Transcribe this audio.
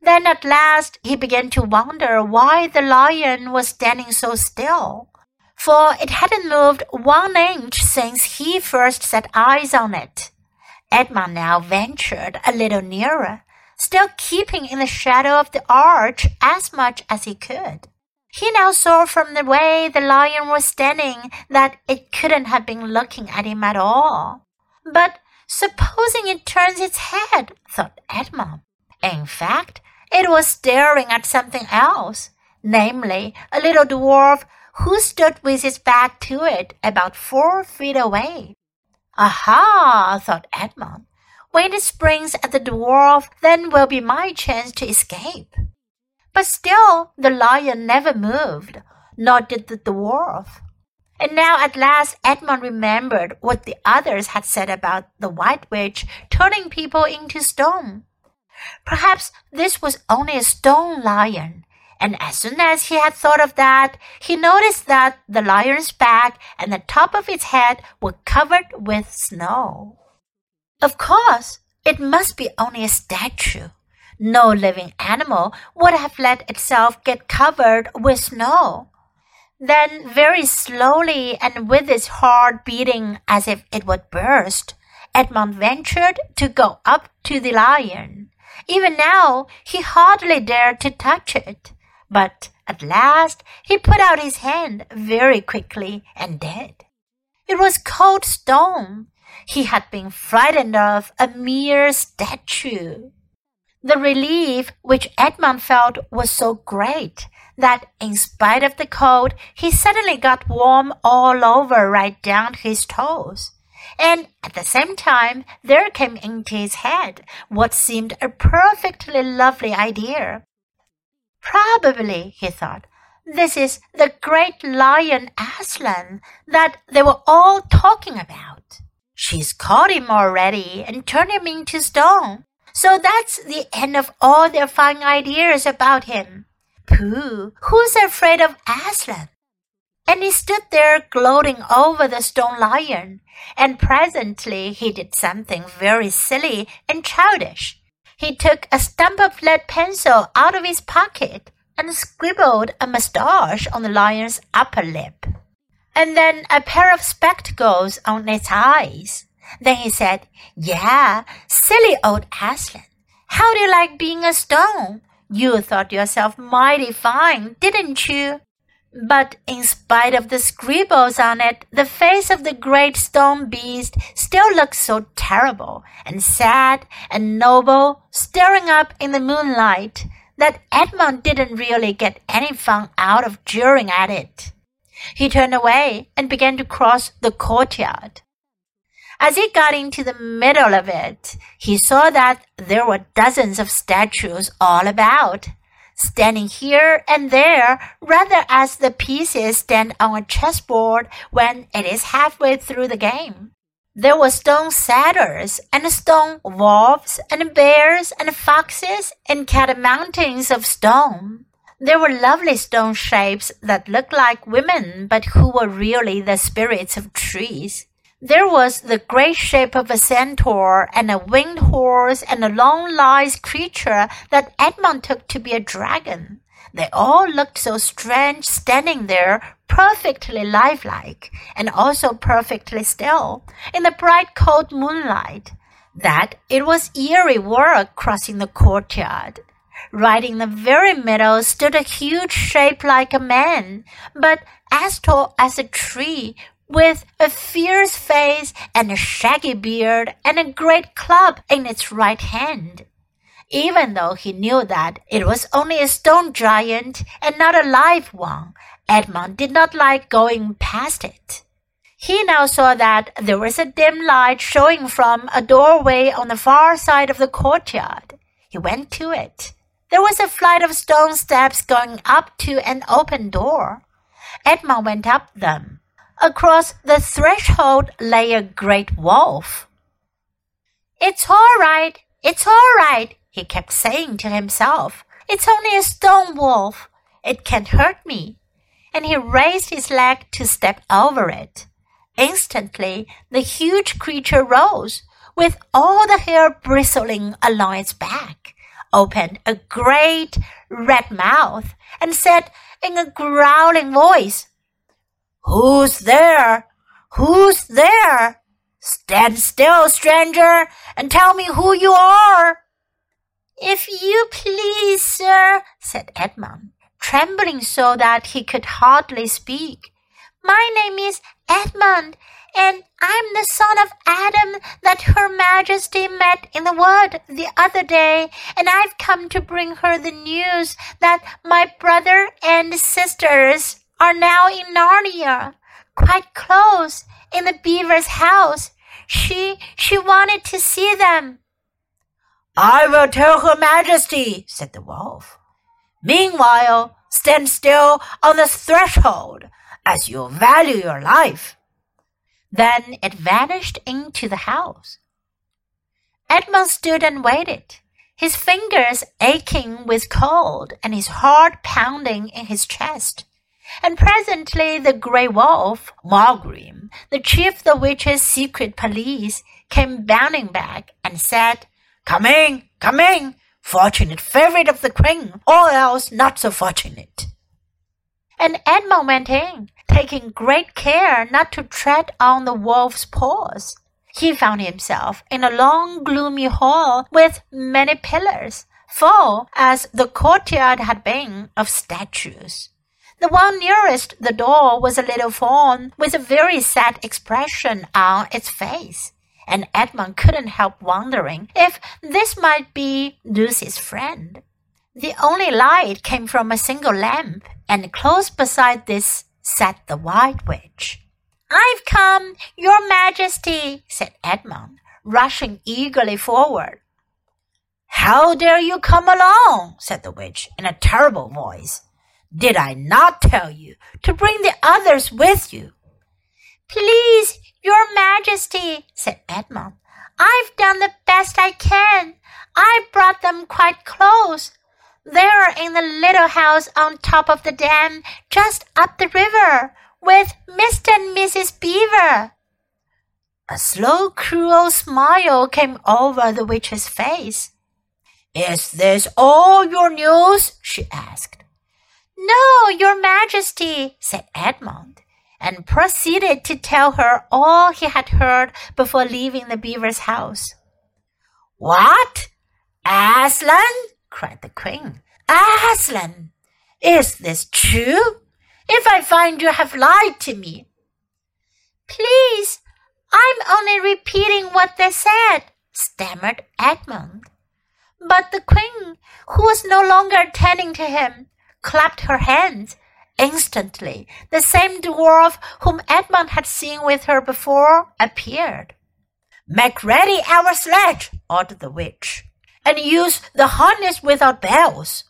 Then at last he began to wonder why the lion was standing so still, for it hadn't moved one inch since he first set eyes on it. Edmund now ventured a little nearer, still keeping in the shadow of the arch as much as he could. He now saw from the way the lion was standing that it couldn't have been looking at him at all. But supposing it turns its head, thought Edmund. In fact, it was staring at something else, namely a little dwarf who stood with his back to it about four feet away. Aha, thought Edmund. When it springs at the dwarf, then will be my chance to escape. But still the lion never moved, nor did the dwarf. And now at last Edmund remembered what the others had said about the white witch turning people into stone. Perhaps this was only a stone lion, and as soon as he had thought of that, he noticed that the lion's back and the top of its head were covered with snow. Of course, it must be only a statue. No living animal would have let itself get covered with snow. Then, very slowly and with its heart beating as if it would burst, Edmund ventured to go up to the lion. Even now, he hardly dared to touch it. But at last he put out his hand very quickly and did. It was cold stone. He had been frightened of a mere statue. The relief which Edmund felt was so great that in spite of the cold, he suddenly got warm all over right down his toes. And at the same time, there came into his head what seemed a perfectly lovely idea. Probably, he thought, this is the great lion Aslan that they were all talking about. She's caught him already and turned him into stone. So that's the end of all their fine ideas about him. Pooh, who's afraid of Aslan? And he stood there gloating over the stone lion, and presently he did something very silly and childish. He took a stump of lead pencil out of his pocket and scribbled a moustache on the lion's upper lip, and then a pair of spectacles on its eyes. Then he said, Yeah, silly old Aslan. How do you like being a stone? You thought yourself mighty fine, didn't you? But in spite of the scribbles on it, the face of the great stone beast still looked so terrible and sad and noble, staring up in the moonlight, that Edmund didn't really get any fun out of jeering at it. He turned away and began to cross the courtyard. As he got into the middle of it, he saw that there were dozens of statues all about, standing here and there rather as the pieces stand on a chessboard when it is halfway through the game. There were stone satyrs and stone wolves and bears and foxes and catamountains of stone. There were lovely stone shapes that looked like women but who were really the spirits of trees. There was the great shape of a centaur and a winged horse and a long lithe creature that Edmund took to be a dragon. They all looked so strange standing there, perfectly lifelike, and also perfectly still, in the bright cold moonlight, that it was eerie work crossing the courtyard. Right in the very middle stood a huge shape like a man, but as tall as a tree, with a fierce face and a shaggy beard and a great club in its right hand. Even though he knew that it was only a stone giant and not a live one, Edmund did not like going past it. He now saw that there was a dim light showing from a doorway on the far side of the courtyard. He went to it. There was a flight of stone steps going up to an open door. Edmund went up them. Across the threshold lay a great wolf. It's all right, it's all right, he kept saying to himself. It's only a stone wolf. It can't hurt me. And he raised his leg to step over it. Instantly, the huge creature rose, with all the hair bristling along its back. opened a great red mouth and said in a growling voice, Who's there? Who's there? Stand still, stranger, and tell me who you are. If you please, sir, said Edmund, trembling so that he could hardly speak. My name is Edmund, and I'm the son of Adam that Her Majesty met in the wood the other day, and I've come to bring her the news that my brother and sisters are now in Narnia, quite close in the beaver's house. She she wanted to see them. I will tell Her Majesty, said the wolf. Meanwhile, stand still on the threshold, as you value your life. Then it vanished into the house. Edmund stood and waited, his fingers aching with cold and his heart pounding in his chest. And presently the grey wolf, Maugrim, the chief of the witches' secret police, came bounding back and said, Come in, come in, fortunate favorite of the queen, or else not so fortunate. And Edmund went in, taking great care not to tread on the wolf's paws. He found himself in a long, gloomy hall with many pillars, full, as the courtyard had been, of statues. The one nearest the door was a little faun with a very sad expression on its face, and Edmund couldn't help wondering if this might be Lucy's friend. The only light came from a single lamp, and close beside this sat the White Witch. I've come, Your Majesty, said Edmund, rushing eagerly forward. How dare you come along? said the witch in a terrible voice. Did I not tell you to bring the others with you? Please, Your Majesty, said Edmund. I've done the best I can. I brought them quite close. They're in the little house on top of the dam, just up the river, with Mr. and Mrs. Beaver. A slow, cruel smile came over the witch's face. Is this all your news? she asked. No, your majesty, said Edmund, and proceeded to tell her all he had heard before leaving the beaver's house. What? Aslan? cried the queen. Aslan, is this true? If I find you have lied to me. Please, I'm only repeating what they said, stammered Edmund. But the queen, who was no longer attending to him, clapped her hands. Instantly, the same dwarf whom Edmund had seen with her before appeared. Make ready our sledge, ordered the witch and use the harness without bells.